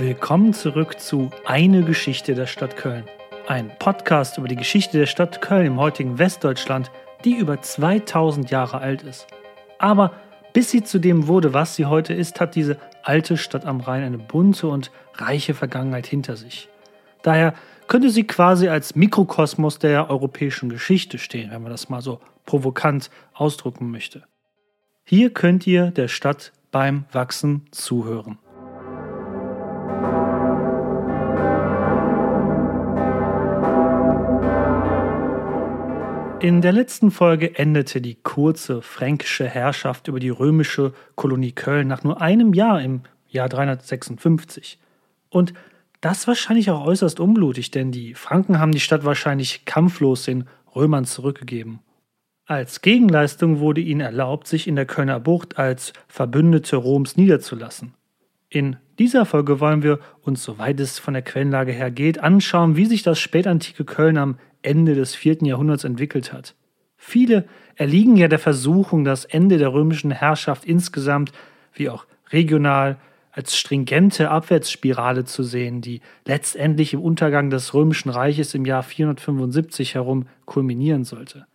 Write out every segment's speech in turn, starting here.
Willkommen zurück zu Eine Geschichte der Stadt Köln. Ein Podcast über die Geschichte der Stadt Köln im heutigen Westdeutschland, die über 2000 Jahre alt ist. Aber bis sie zu dem wurde, was sie heute ist, hat diese alte Stadt am Rhein eine bunte und reiche Vergangenheit hinter sich. Daher könnte sie quasi als Mikrokosmos der europäischen Geschichte stehen, wenn man das mal so provokant ausdrücken möchte. Hier könnt ihr der Stadt beim Wachsen zuhören. In der letzten Folge endete die kurze fränkische Herrschaft über die römische Kolonie Köln nach nur einem Jahr im Jahr 356. Und das wahrscheinlich auch äußerst unblutig, denn die Franken haben die Stadt wahrscheinlich kampflos den Römern zurückgegeben. Als Gegenleistung wurde ihnen erlaubt, sich in der Kölner Bucht als Verbündete Roms niederzulassen. In dieser Folge wollen wir uns, soweit es von der Quellenlage her geht, anschauen, wie sich das spätantike Köln am Ende des vierten Jahrhunderts entwickelt hat. Viele erliegen ja der Versuchung, das Ende der römischen Herrschaft insgesamt, wie auch regional, als stringente Abwärtsspirale zu sehen, die letztendlich im Untergang des römischen Reiches im Jahr 475 herum kulminieren sollte.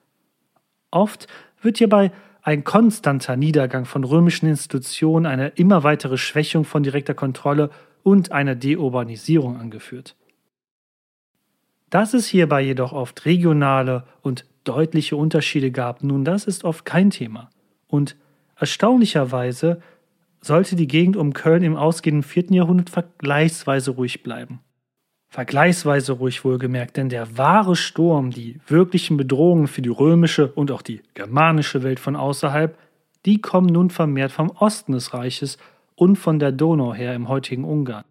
Oft wird hierbei ein konstanter Niedergang von römischen Institutionen, eine immer weitere Schwächung von direkter Kontrolle und eine Deurbanisierung angeführt. Dass es hierbei jedoch oft regionale und deutliche Unterschiede gab, nun das ist oft kein Thema. Und erstaunlicherweise sollte die Gegend um Köln im ausgehenden 4. Jahrhundert vergleichsweise ruhig bleiben. Vergleichsweise ruhig wohlgemerkt, denn der wahre Sturm, die wirklichen Bedrohungen für die römische und auch die germanische Welt von außerhalb, die kommen nun vermehrt vom Osten des Reiches und von der Donau her im heutigen Ungarn.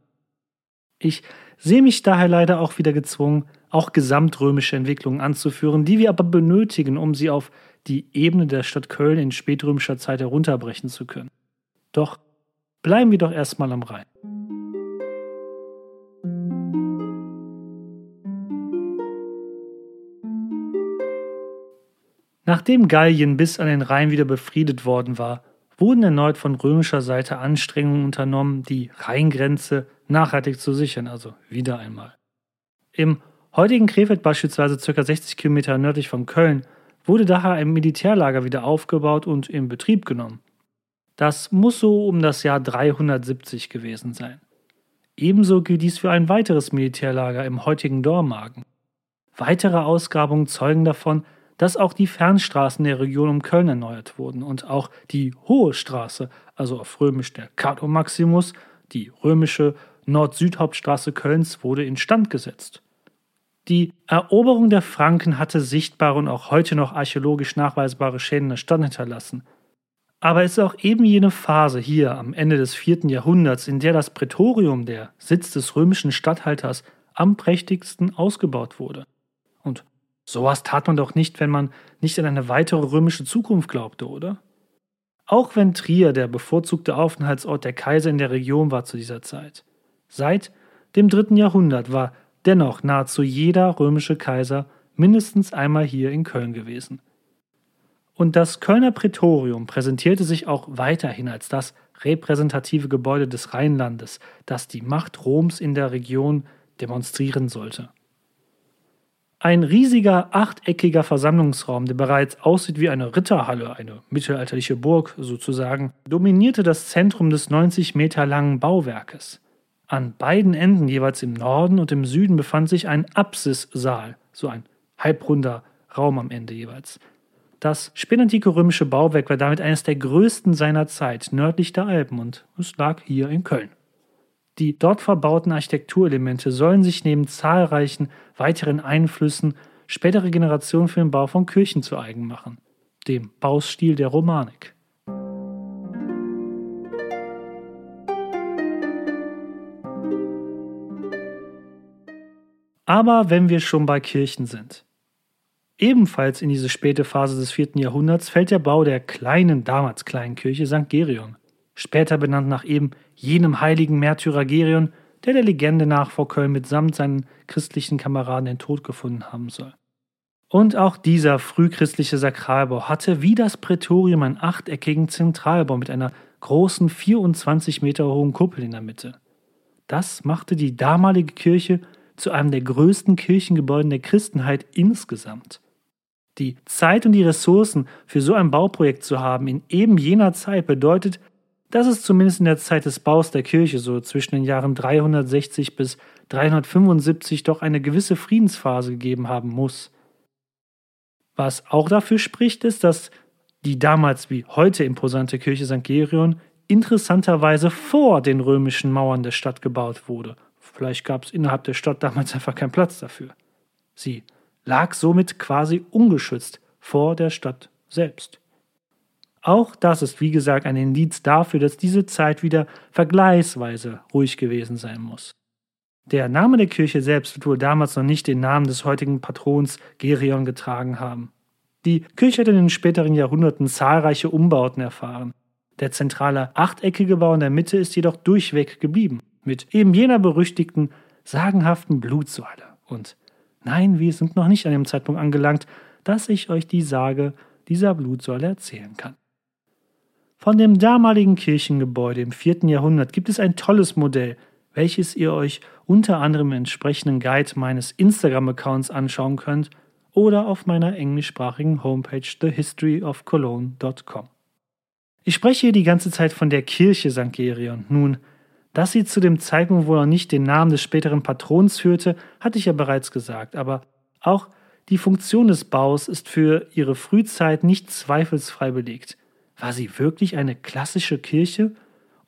Ich sehe mich daher leider auch wieder gezwungen, auch gesamtrömische Entwicklungen anzuführen, die wir aber benötigen, um sie auf die Ebene der Stadt Köln in spätrömischer Zeit herunterbrechen zu können. Doch bleiben wir doch erstmal am Rhein. Nachdem Gallien bis an den Rhein wieder befriedet worden war, wurden erneut von römischer Seite Anstrengungen unternommen, die Rheingrenze nachhaltig zu sichern, also wieder einmal. Im heutigen Krefeld beispielsweise ca. 60 Kilometer nördlich von Köln wurde daher ein Militärlager wieder aufgebaut und in Betrieb genommen. Das muss so um das Jahr 370 gewesen sein. Ebenso gilt dies für ein weiteres Militärlager im heutigen Dormagen. Weitere Ausgrabungen zeugen davon, dass auch die Fernstraßen der Region um Köln erneuert wurden und auch die Hohe Straße, also auf Römisch der Cato Maximus, die römische Nord-Süd-Hauptstraße Kölns, wurde instand gesetzt. Die Eroberung der Franken hatte sichtbare und auch heute noch archäologisch nachweisbare Schäden in der Stadt hinterlassen. Aber es ist auch eben jene Phase hier am Ende des vierten Jahrhunderts, in der das Prätorium, der Sitz des römischen Statthalters, am prächtigsten ausgebaut wurde. Und Sowas tat man doch nicht, wenn man nicht an eine weitere römische Zukunft glaubte, oder? Auch wenn Trier der bevorzugte Aufenthaltsort der Kaiser in der Region war zu dieser Zeit. Seit dem dritten Jahrhundert war dennoch nahezu jeder römische Kaiser mindestens einmal hier in Köln gewesen. Und das Kölner Prätorium präsentierte sich auch weiterhin als das repräsentative Gebäude des Rheinlandes, das die Macht Roms in der Region demonstrieren sollte. Ein riesiger achteckiger Versammlungsraum, der bereits aussieht wie eine Ritterhalle, eine mittelalterliche Burg sozusagen, dominierte das Zentrum des 90 Meter langen Bauwerkes. An beiden Enden, jeweils im Norden und im Süden, befand sich ein Apsissaal, so ein halbrunder Raum am Ende jeweils. Das spätantike römische Bauwerk war damit eines der größten seiner Zeit nördlich der Alpen und es lag hier in Köln. Die dort verbauten Architekturelemente sollen sich neben zahlreichen weiteren Einflüssen spätere Generationen für den Bau von Kirchen zu eigen machen, dem Baustil der Romanik. Aber wenn wir schon bei Kirchen sind. Ebenfalls in diese späte Phase des vierten Jahrhunderts fällt der Bau der kleinen, damals kleinen Kirche St. Gerion später benannt nach eben jenem heiligen Märtyrer Gerion, der der Legende nach vor Köln mitsamt seinen christlichen Kameraden den Tod gefunden haben soll. Und auch dieser frühchristliche Sakralbau hatte wie das Prätorium einen achteckigen Zentralbau mit einer großen 24 Meter hohen Kuppel in der Mitte. Das machte die damalige Kirche zu einem der größten Kirchengebäude der Christenheit insgesamt. Die Zeit und die Ressourcen für so ein Bauprojekt zu haben in eben jener Zeit bedeutet, dass es zumindest in der Zeit des Baus der Kirche, so zwischen den Jahren 360 bis 375, doch eine gewisse Friedensphase gegeben haben muss. Was auch dafür spricht, ist, dass die damals wie heute imposante Kirche St. Gerion interessanterweise vor den römischen Mauern der Stadt gebaut wurde. Vielleicht gab es innerhalb der Stadt damals einfach keinen Platz dafür. Sie lag somit quasi ungeschützt vor der Stadt selbst. Auch das ist, wie gesagt, ein Indiz dafür, dass diese Zeit wieder vergleichsweise ruhig gewesen sein muss. Der Name der Kirche selbst wird wohl damals noch nicht den Namen des heutigen Patrons Gerion getragen haben. Die Kirche hat in den späteren Jahrhunderten zahlreiche Umbauten erfahren. Der zentrale achteckige Bau in der Mitte ist jedoch durchweg geblieben, mit eben jener berüchtigten, sagenhaften Blutsäule. Und nein, wir sind noch nicht an dem Zeitpunkt angelangt, dass ich euch die Sage dieser Blutsäule erzählen kann. Von dem damaligen Kirchengebäude im 4. Jahrhundert gibt es ein tolles Modell, welches ihr euch unter anderem im entsprechenden Guide meines Instagram-Accounts anschauen könnt oder auf meiner englischsprachigen Homepage thehistoryofcologne.com. Ich spreche hier die ganze Zeit von der Kirche St. Gerion. Nun, dass sie zu dem Zeitpunkt wohl noch nicht den Namen des späteren Patrons führte, hatte ich ja bereits gesagt, aber auch die Funktion des Baus ist für ihre Frühzeit nicht zweifelsfrei belegt. War sie wirklich eine klassische Kirche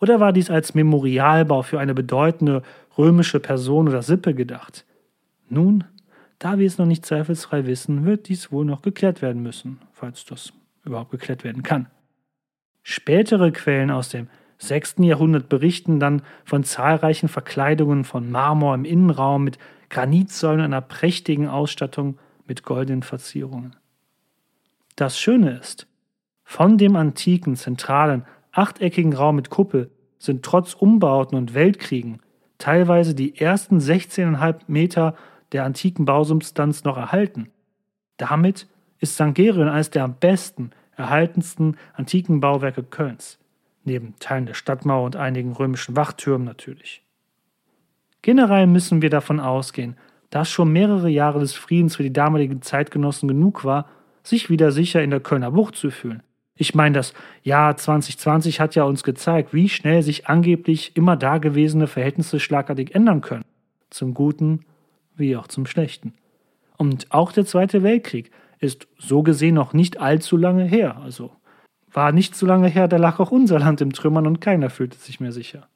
oder war dies als Memorialbau für eine bedeutende römische Person oder Sippe gedacht? Nun, da wir es noch nicht zweifelsfrei wissen, wird dies wohl noch geklärt werden müssen, falls das überhaupt geklärt werden kann. Spätere Quellen aus dem 6. Jahrhundert berichten dann von zahlreichen Verkleidungen von Marmor im Innenraum mit Granitsäulen einer prächtigen Ausstattung mit goldenen Verzierungen. Das Schöne ist, von dem antiken, zentralen, achteckigen Raum mit Kuppel sind trotz Umbauten und Weltkriegen teilweise die ersten 16,5 Meter der antiken Bausubstanz noch erhalten. Damit ist St. Gerion eines der am besten, erhaltensten antiken Bauwerke Kölns, neben Teilen der Stadtmauer und einigen römischen Wachtürmen natürlich. Generell müssen wir davon ausgehen, dass schon mehrere Jahre des Friedens für die damaligen Zeitgenossen genug war, sich wieder sicher in der Kölner Bucht zu fühlen. Ich meine, das Jahr 2020 hat ja uns gezeigt, wie schnell sich angeblich immer dagewesene Verhältnisse schlagartig ändern können. Zum Guten wie auch zum Schlechten. Und auch der Zweite Weltkrieg ist so gesehen noch nicht allzu lange her. Also war nicht so lange her, da lag auch unser Land im Trümmern und keiner fühlte sich mehr sicher.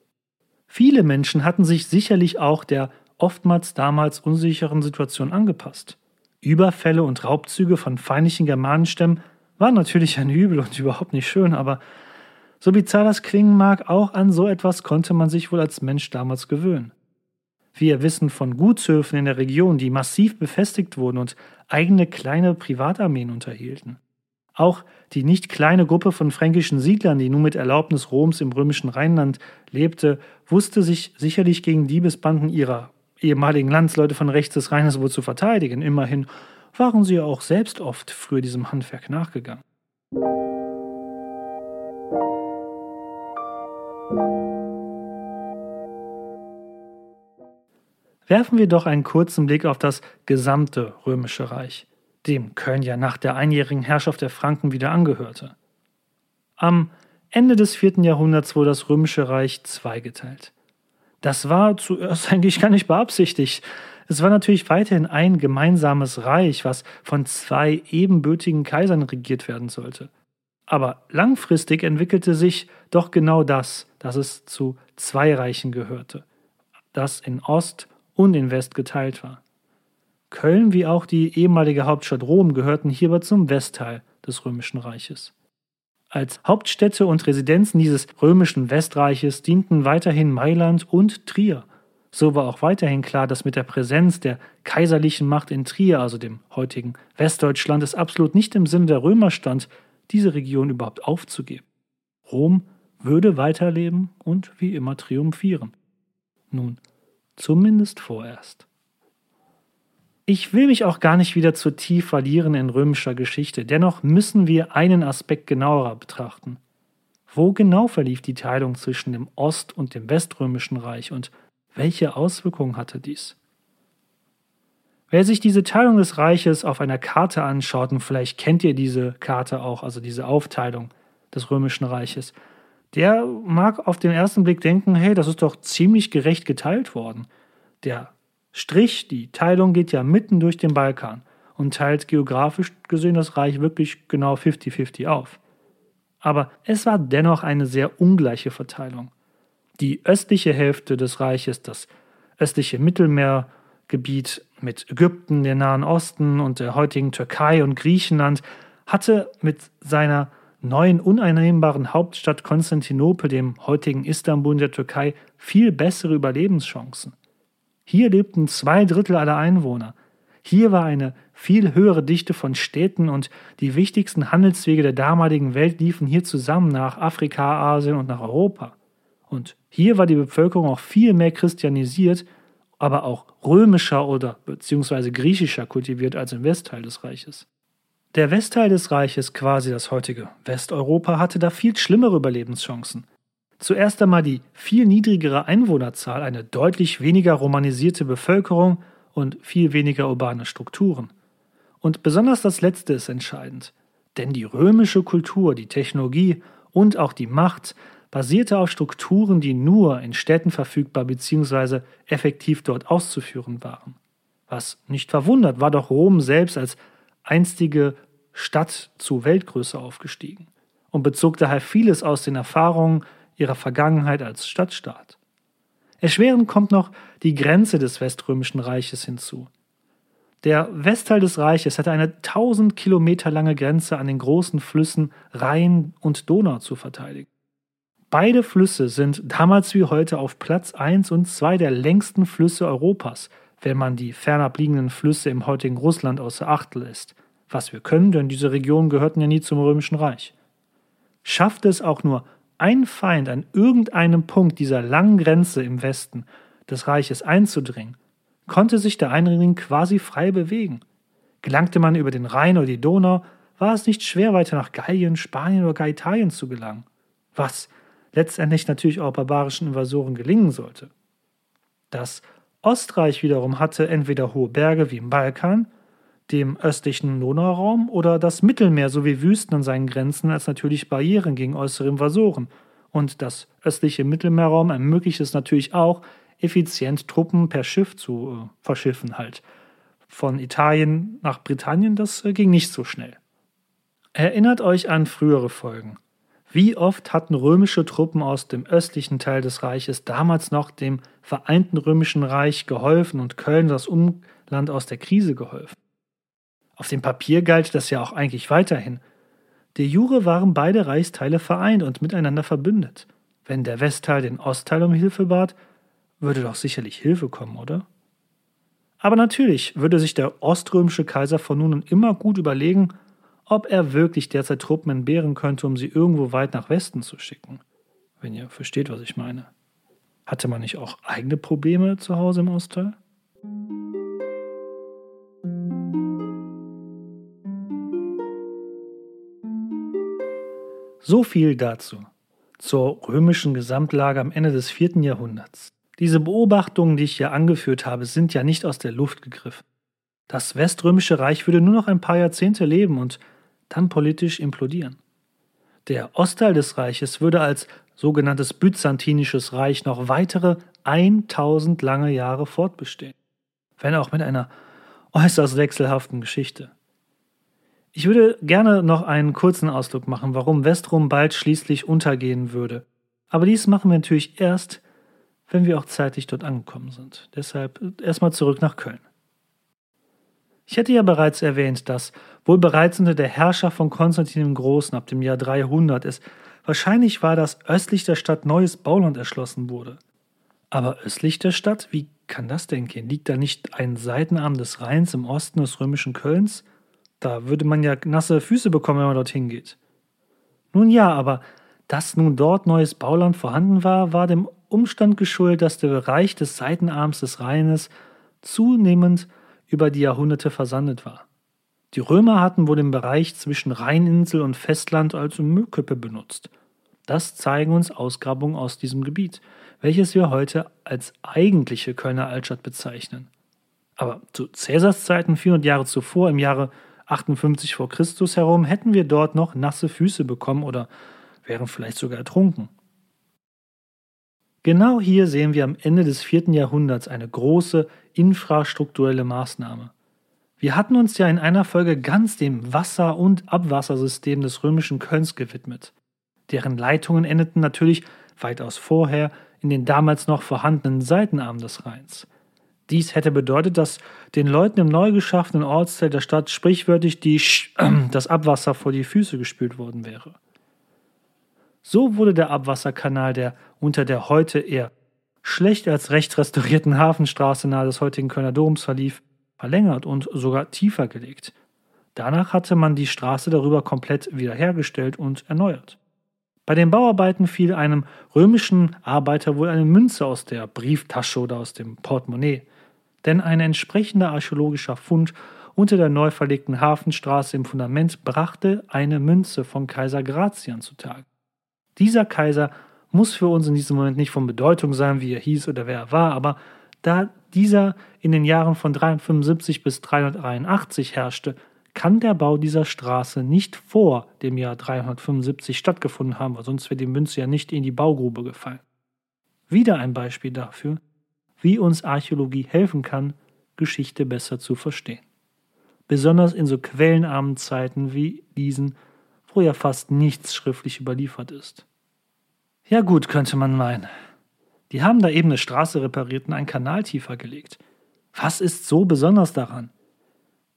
Viele Menschen hatten sich sicherlich auch der oftmals damals unsicheren Situation angepasst. Überfälle und Raubzüge von feindlichen Germanenstämmen waren natürlich ein Übel und überhaupt nicht schön, aber so bizarr das klingen mag, auch an so etwas konnte man sich wohl als Mensch damals gewöhnen. Wir wissen von Gutshöfen in der Region, die massiv befestigt wurden und eigene kleine Privatarmeen unterhielten. Auch die nicht kleine Gruppe von fränkischen Siedlern, die nur mit Erlaubnis Roms im römischen Rheinland lebte, wusste sich sicherlich gegen Diebesbanden ihrer ehemaligen Landsleute von rechts des Rheines wohl zu verteidigen. Immerhin waren sie auch selbst oft früher diesem Handwerk nachgegangen. Werfen wir doch einen kurzen Blick auf das gesamte römische Reich, dem Köln ja nach der einjährigen Herrschaft der Franken wieder angehörte. Am Ende des vierten Jahrhunderts wurde das römische Reich zweigeteilt. Das war zuerst eigentlich gar nicht beabsichtigt. Es war natürlich weiterhin ein gemeinsames Reich, was von zwei ebenbürtigen Kaisern regiert werden sollte. Aber langfristig entwickelte sich doch genau das, dass es zu zwei Reichen gehörte, das in Ost und in West geteilt war. Köln wie auch die ehemalige Hauptstadt Rom gehörten hierbei zum Westteil des Römischen Reiches. Als Hauptstädte und Residenzen dieses römischen Westreiches dienten weiterhin Mailand und Trier. So war auch weiterhin klar, dass mit der Präsenz der kaiserlichen Macht in Trier, also dem heutigen Westdeutschland, es absolut nicht im Sinne der Römer stand, diese Region überhaupt aufzugeben. Rom würde weiterleben und wie immer triumphieren. Nun, Zumindest vorerst. Ich will mich auch gar nicht wieder zu tief verlieren in römischer Geschichte, dennoch müssen wir einen Aspekt genauer betrachten. Wo genau verlief die Teilung zwischen dem Ost- und dem Weströmischen Reich und Welche Auswirkungen hatte dies? Wer sich diese Teilung des Reiches auf einer Karte anschaut, und vielleicht kennt ihr diese Karte auch, also diese Aufteilung des römischen Reiches, der mag auf den ersten Blick denken, hey, das ist doch ziemlich gerecht geteilt worden. Der Strich, die Teilung geht ja mitten durch den Balkan und teilt geografisch gesehen das Reich wirklich genau 50-50 auf. Aber es war dennoch eine sehr ungleiche Verteilung. Die östliche Hälfte des Reiches, das östliche Mittelmeergebiet mit Ägypten, dem Nahen Osten und der heutigen Türkei und Griechenland, hatte mit seiner neuen uneinnehmbaren Hauptstadt Konstantinopel, dem heutigen Istanbul der Türkei, viel bessere Überlebenschancen. Hier lebten zwei Drittel aller Einwohner. Hier war eine viel höhere Dichte von Städten und die wichtigsten Handelswege der damaligen Welt liefen hier zusammen nach Afrika, Asien und nach Europa. Und hier war die Bevölkerung auch viel mehr christianisiert, aber auch römischer oder beziehungsweise griechischer kultiviert als im Westteil des Reiches. Der Westteil des Reiches, quasi das heutige Westeuropa, hatte da viel schlimmere Überlebenschancen. Zuerst einmal die viel niedrigere Einwohnerzahl, eine deutlich weniger romanisierte Bevölkerung und viel weniger urbane Strukturen. Und besonders das Letzte ist entscheidend, denn die römische Kultur, die Technologie und auch die Macht basierte auf Strukturen, die nur in Städten verfügbar bzw. effektiv dort auszuführen waren. Was nicht verwundert, war doch Rom selbst als einstige Stadt zu Weltgröße aufgestiegen und bezog daher vieles aus den Erfahrungen ihrer Vergangenheit als Stadtstaat. Erschwerend kommt noch die Grenze des Weströmischen Reiches hinzu. Der Westteil des Reiches hatte eine 1000 Kilometer lange Grenze an den großen Flüssen Rhein und Donau zu verteidigen. Beide Flüsse sind damals wie heute auf Platz 1 und 2 der längsten Flüsse Europas, wenn man die fernab liegenden Flüsse im heutigen Russland außer Acht lässt. Was wir können, denn diese Regionen gehörten ja nie zum Römischen Reich. Schafft es auch nur ein Feind an irgendeinem Punkt dieser langen Grenze im Westen des Reiches einzudringen, konnte sich der Einringling quasi frei bewegen. Gelangte man über den Rhein oder die Donau, war es nicht schwer, weiter nach Gallien, Spanien oder gar Italien zu gelangen. Was letztendlich natürlich auch barbarischen Invasoren gelingen sollte. Das Ostreich wiederum hatte entweder hohe Berge wie im Balkan, dem östlichen Donauraum oder das Mittelmeer sowie Wüsten an seinen Grenzen als natürlich Barrieren gegen äußere Invasoren. Und das östliche Mittelmeerraum ermöglicht es natürlich auch, effizient Truppen per Schiff zu äh, verschiffen halt. Von Italien nach Britannien, das äh, ging nicht so schnell. Erinnert euch an frühere Folgen. Wie oft hatten römische Truppen aus dem östlichen Teil des Reiches damals noch dem vereinten römischen Reich geholfen und Köln, das Umland, aus der Krise geholfen? Auf dem Papier galt das ja auch eigentlich weiterhin. De jure waren beide Reichsteile vereint und miteinander verbündet. Wenn der Westteil den Ostteil um Hilfe bat, würde doch sicherlich Hilfe kommen, oder? Aber natürlich würde sich der oströmische Kaiser von nun an immer gut überlegen, ob er wirklich derzeit Truppen entbehren könnte, um sie irgendwo weit nach Westen zu schicken. Wenn ihr versteht, was ich meine. Hatte man nicht auch eigene Probleme zu Hause im Ostteil? So viel dazu, zur römischen Gesamtlage am Ende des vierten Jahrhunderts. Diese Beobachtungen, die ich hier angeführt habe, sind ja nicht aus der Luft gegriffen. Das Weströmische Reich würde nur noch ein paar Jahrzehnte leben und dann politisch implodieren. Der Ostteil des Reiches würde als sogenanntes byzantinisches Reich noch weitere 1000 lange Jahre fortbestehen, wenn auch mit einer äußerst wechselhaften Geschichte. Ich würde gerne noch einen kurzen Ausdruck machen, warum Westrum bald schließlich untergehen würde. Aber dies machen wir natürlich erst, wenn wir auch zeitlich dort angekommen sind. Deshalb erstmal zurück nach Köln. Ich hätte ja bereits erwähnt, dass wohl bereits unter der Herrschaft von Konstantin dem Großen ab dem Jahr 300 es wahrscheinlich war, dass östlich der Stadt neues Bauland erschlossen wurde. Aber östlich der Stadt, wie kann das denn gehen? Liegt da nicht ein Seitenarm des Rheins im Osten des römischen Kölns? Da würde man ja nasse Füße bekommen, wenn man dorthin geht. Nun ja, aber dass nun dort neues Bauland vorhanden war, war dem Umstand geschuldet, dass der Bereich des Seitenarms des Rheines zunehmend über die Jahrhunderte versandet war. Die Römer hatten wohl den Bereich zwischen Rheininsel und Festland als Müllkippe benutzt. Das zeigen uns Ausgrabungen aus diesem Gebiet, welches wir heute als eigentliche Kölner Altstadt bezeichnen. Aber zu Cäsars Zeiten, 400 Jahre zuvor, im Jahre 58 vor Christus herum, hätten wir dort noch nasse Füße bekommen oder wären vielleicht sogar ertrunken. Genau hier sehen wir am Ende des vierten Jahrhunderts eine große infrastrukturelle Maßnahme. Wir hatten uns ja in einer Folge ganz dem Wasser- und Abwassersystem des römischen Kölns gewidmet. Deren Leitungen endeten natürlich weitaus vorher in den damals noch vorhandenen Seitenarmen des Rheins. Dies hätte bedeutet, dass den Leuten im neu geschaffenen Ortsteil der Stadt sprichwörtlich die Sch das Abwasser vor die Füße gespült worden wäre. So wurde der Abwasserkanal, der unter der heute eher schlecht als recht restaurierten Hafenstraße nahe des heutigen Kölner Doms verlief, verlängert und sogar tiefer gelegt. Danach hatte man die Straße darüber komplett wiederhergestellt und erneuert. Bei den Bauarbeiten fiel einem römischen Arbeiter wohl eine Münze aus der Brieftasche oder aus dem Portemonnaie, denn ein entsprechender archäologischer Fund unter der neu verlegten Hafenstraße im Fundament brachte eine Münze von Kaiser Gratian zutage. Dieser Kaiser muss für uns in diesem Moment nicht von Bedeutung sein, wie er hieß oder wer er war, aber da dieser in den Jahren von 375 bis 383 herrschte, kann der Bau dieser Straße nicht vor dem Jahr 375 stattgefunden haben, weil sonst wäre die Münze ja nicht in die Baugrube gefallen. Wieder ein Beispiel dafür, wie uns Archäologie helfen kann, Geschichte besser zu verstehen. Besonders in so quellenarmen Zeiten wie diesen, wo ja fast nichts schriftlich überliefert ist. Ja gut, könnte man meinen. Die haben da eben eine Straße repariert und einen Kanal tiefer gelegt. Was ist so besonders daran?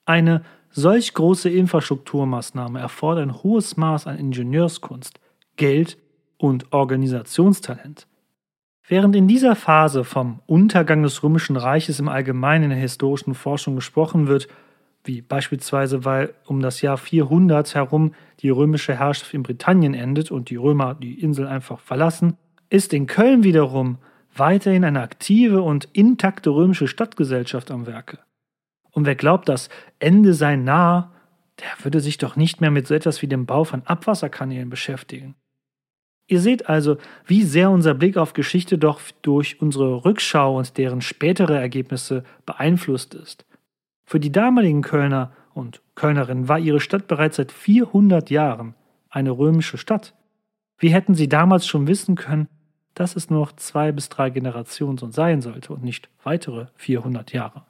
Eine solch große Infrastrukturmaßnahme erfordert ein hohes Maß an Ingenieurskunst, Geld und Organisationstalent. Während in dieser Phase vom Untergang des Römischen Reiches im Allgemeinen in der historischen Forschung gesprochen wird, wie beispielsweise weil um das Jahr 400 herum die römische Herrschaft in Britannien endet und die Römer die Insel einfach verlassen, ist in Köln wiederum weiterhin eine aktive und intakte römische Stadtgesellschaft am Werke. Und wer glaubt, das Ende sei nah, der würde sich doch nicht mehr mit so etwas wie dem Bau von Abwasserkanälen beschäftigen. Ihr seht also, wie sehr unser Blick auf Geschichte doch durch unsere Rückschau und deren spätere Ergebnisse beeinflusst ist. Für die damaligen Kölner und Kölnerinnen war ihre Stadt bereits seit 400 Jahren eine römische Stadt. Wie hätten sie damals schon wissen können, dass es nur noch zwei bis drei Generationen so sein sollte und nicht weitere 400 Jahre?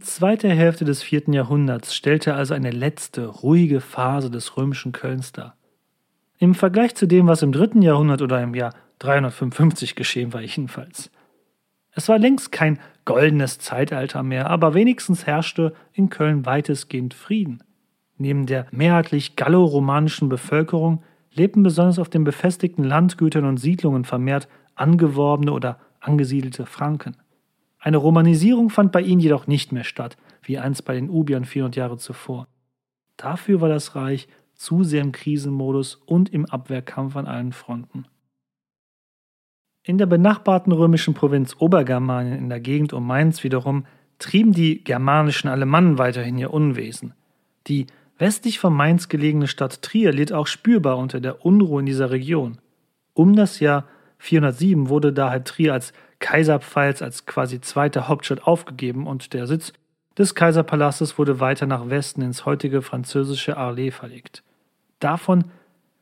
Zweite Hälfte des vierten Jahrhunderts stellte also eine letzte, ruhige Phase des römischen Kölns dar. Im Vergleich zu dem, was im dritten Jahrhundert oder im Jahr 355 geschehen war, jedenfalls. Es war längst kein goldenes Zeitalter mehr, aber wenigstens herrschte in Köln weitestgehend Frieden. Neben der mehrheitlich galloromanischen Bevölkerung lebten besonders auf den befestigten Landgütern und Siedlungen vermehrt angeworbene oder angesiedelte Franken. Eine Romanisierung fand bei ihnen jedoch nicht mehr statt, wie einst bei den Ubiern 400 Jahre zuvor. Dafür war das Reich zu sehr im Krisenmodus und im Abwehrkampf an allen Fronten. In der benachbarten römischen Provinz Obergermanien in der Gegend um Mainz wiederum trieben die germanischen Alemannen weiterhin ihr Unwesen. Die westlich von Mainz gelegene Stadt Trier litt auch spürbar unter der Unruhe in dieser Region. Um das Jahr 407 wurde daher Trier als Kaiserpfalz als quasi zweite Hauptstadt aufgegeben und der Sitz des Kaiserpalastes wurde weiter nach Westen ins heutige französische Arles verlegt. Davon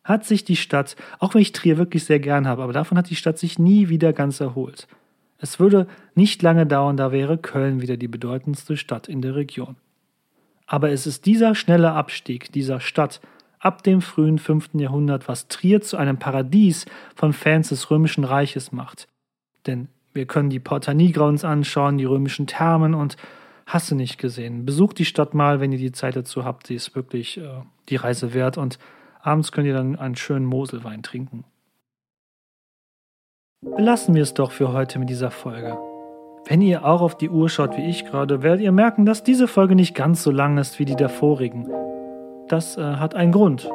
hat sich die Stadt, auch wenn ich Trier wirklich sehr gern habe, aber davon hat die Stadt sich nie wieder ganz erholt. Es würde nicht lange dauern, da wäre Köln wieder die bedeutendste Stadt in der Region. Aber es ist dieser schnelle Abstieg dieser Stadt ab dem frühen 5. Jahrhundert, was Trier zu einem Paradies von Fans des Römischen Reiches macht. Denn wir können die Porta Nigra uns anschauen, die römischen Thermen und hast du nicht gesehen. Besucht die Stadt mal, wenn ihr die Zeit dazu habt. Sie ist wirklich äh, die Reise wert und Abends könnt ihr dann einen schönen Moselwein trinken. Belassen wir es doch für heute mit dieser Folge. Wenn ihr auch auf die Uhr schaut wie ich gerade, werdet ihr merken, dass diese Folge nicht ganz so lang ist wie die der vorigen. Das äh, hat einen Grund.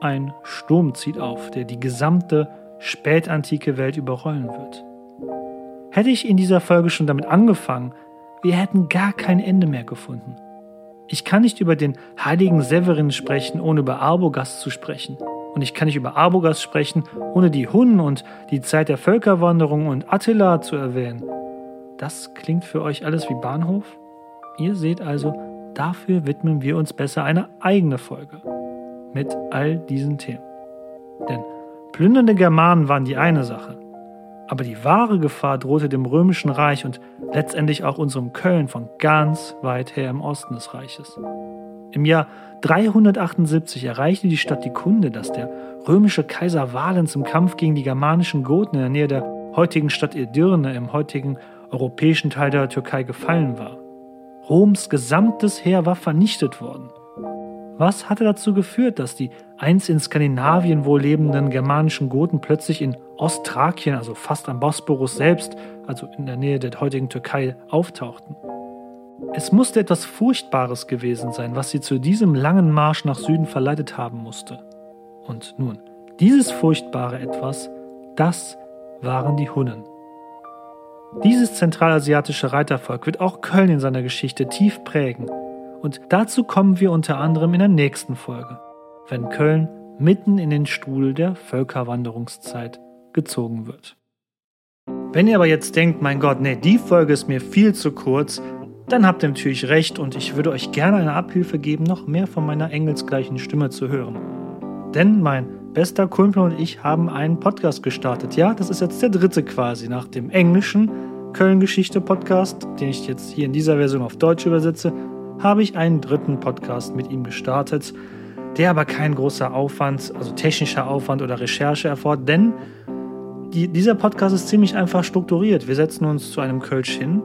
Ein Sturm zieht auf, der die gesamte spätantike Welt überrollen wird. Hätte ich in dieser Folge schon damit angefangen, wir hätten gar kein Ende mehr gefunden. Ich kann nicht über den heiligen Severin sprechen, ohne über Arbogast zu sprechen. Und ich kann nicht über Arbogast sprechen, ohne die Hunnen und die Zeit der Völkerwanderung und Attila zu erwähnen. Das klingt für euch alles wie Bahnhof? Ihr seht also, dafür widmen wir uns besser eine eigene Folge mit all diesen Themen. Denn plündernde Germanen waren die eine Sache, aber die wahre Gefahr drohte dem römischen Reich und letztendlich auch unserem Köln von ganz weit her im Osten des Reiches. Im Jahr 378 erreichte die Stadt die Kunde, dass der römische Kaiser Valens im Kampf gegen die germanischen Goten in der Nähe der heutigen Stadt Edirne im heutigen europäischen Teil der Türkei gefallen war. Roms gesamtes Heer war vernichtet worden. Was hatte dazu geführt, dass die einst in Skandinavien wohl lebenden germanischen Goten plötzlich in Ostthrakien, also fast am Bosporus selbst, also in der Nähe der heutigen Türkei, auftauchten? Es musste etwas Furchtbares gewesen sein, was sie zu diesem langen Marsch nach Süden verleitet haben musste. Und nun, dieses furchtbare Etwas, das waren die Hunnen. Dieses zentralasiatische Reitervolk wird auch Köln in seiner Geschichte tief prägen und dazu kommen wir unter anderem in der nächsten Folge, wenn Köln mitten in den Stuhl der Völkerwanderungszeit gezogen wird. Wenn ihr aber jetzt denkt, mein Gott, nee, die Folge ist mir viel zu kurz, dann habt ihr natürlich recht und ich würde euch gerne eine Abhilfe geben, noch mehr von meiner engelsgleichen Stimme zu hören. Denn mein bester Kumpel und ich haben einen Podcast gestartet. Ja, das ist jetzt der dritte quasi nach dem englischen Köln-Geschichte-Podcast, den ich jetzt hier in dieser Version auf Deutsch übersetze habe ich einen dritten Podcast mit ihm gestartet, der aber kein großer Aufwand, also technischer Aufwand oder Recherche erfordert, denn die, dieser Podcast ist ziemlich einfach strukturiert. Wir setzen uns zu einem Kölsch hin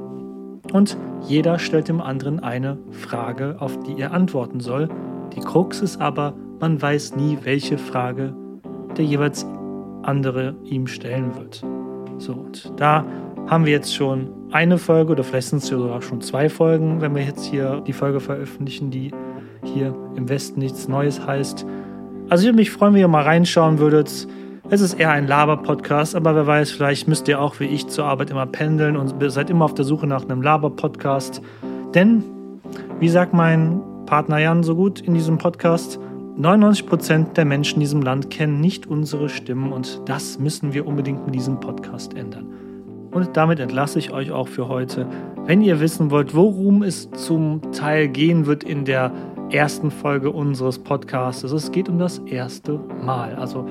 und jeder stellt dem anderen eine Frage, auf die er antworten soll. Die Krux ist aber, man weiß nie, welche Frage der jeweils andere ihm stellen wird. So, und da haben wir jetzt schon eine Folge oder vielleicht sind es sogar schon zwei Folgen, wenn wir jetzt hier die Folge veröffentlichen, die hier im Westen nichts Neues heißt. Also ich würde mich freuen, wenn ihr mal reinschauen würdet. Es ist eher ein Laber-Podcast, aber wer weiß, vielleicht müsst ihr auch wie ich zur Arbeit immer pendeln und seid immer auf der Suche nach einem Laber-Podcast. Denn, wie sagt mein Partner Jan so gut in diesem Podcast, 99% der Menschen in diesem Land kennen nicht unsere Stimmen und das müssen wir unbedingt mit diesem Podcast ändern. Und damit entlasse ich euch auch für heute. Wenn ihr wissen wollt, worum es zum Teil gehen wird in der ersten Folge unseres Podcasts, es geht um das erste Mal. Also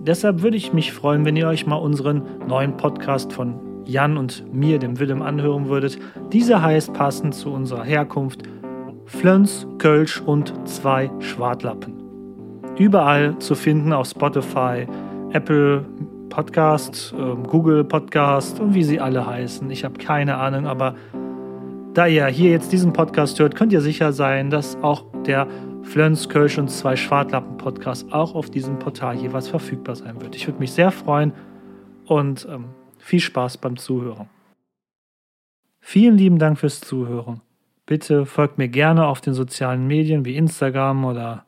deshalb würde ich mich freuen, wenn ihr euch mal unseren neuen Podcast von Jan und mir, dem Willem, anhören würdet. Dieser heißt passend zu unserer Herkunft Flöns, Kölsch und zwei Schwartlappen. Überall zu finden auf Spotify, Apple Podcast, ähm, Google Podcast und wie sie alle heißen. Ich habe keine Ahnung, aber da ihr hier jetzt diesen Podcast hört, könnt ihr sicher sein, dass auch der Flöns, Kölsch und zwei Schwartlappen Podcast auch auf diesem Portal jeweils verfügbar sein wird. Ich würde mich sehr freuen und ähm, viel Spaß beim Zuhören. Vielen lieben Dank fürs Zuhören. Bitte folgt mir gerne auf den sozialen Medien wie Instagram oder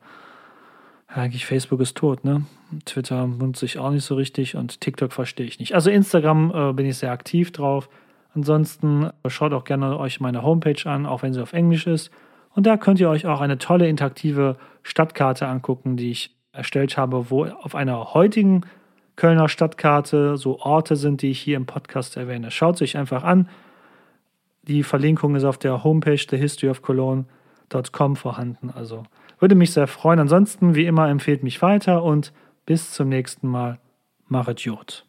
eigentlich Facebook ist tot, ne? Twitter nutze ich auch nicht so richtig und TikTok verstehe ich nicht. Also Instagram äh, bin ich sehr aktiv drauf. Ansonsten äh, schaut auch gerne euch meine Homepage an, auch wenn sie auf Englisch ist. Und da könnt ihr euch auch eine tolle interaktive Stadtkarte angucken, die ich erstellt habe, wo auf einer heutigen Kölner Stadtkarte so Orte sind, die ich hier im Podcast erwähne. Schaut es euch einfach an. Die Verlinkung ist auf der Homepage thehistoryofcologne.com vorhanden. Also würde mich sehr freuen. Ansonsten, wie immer, empfehlt mich weiter und bis zum nächsten Mal. Machet Jod.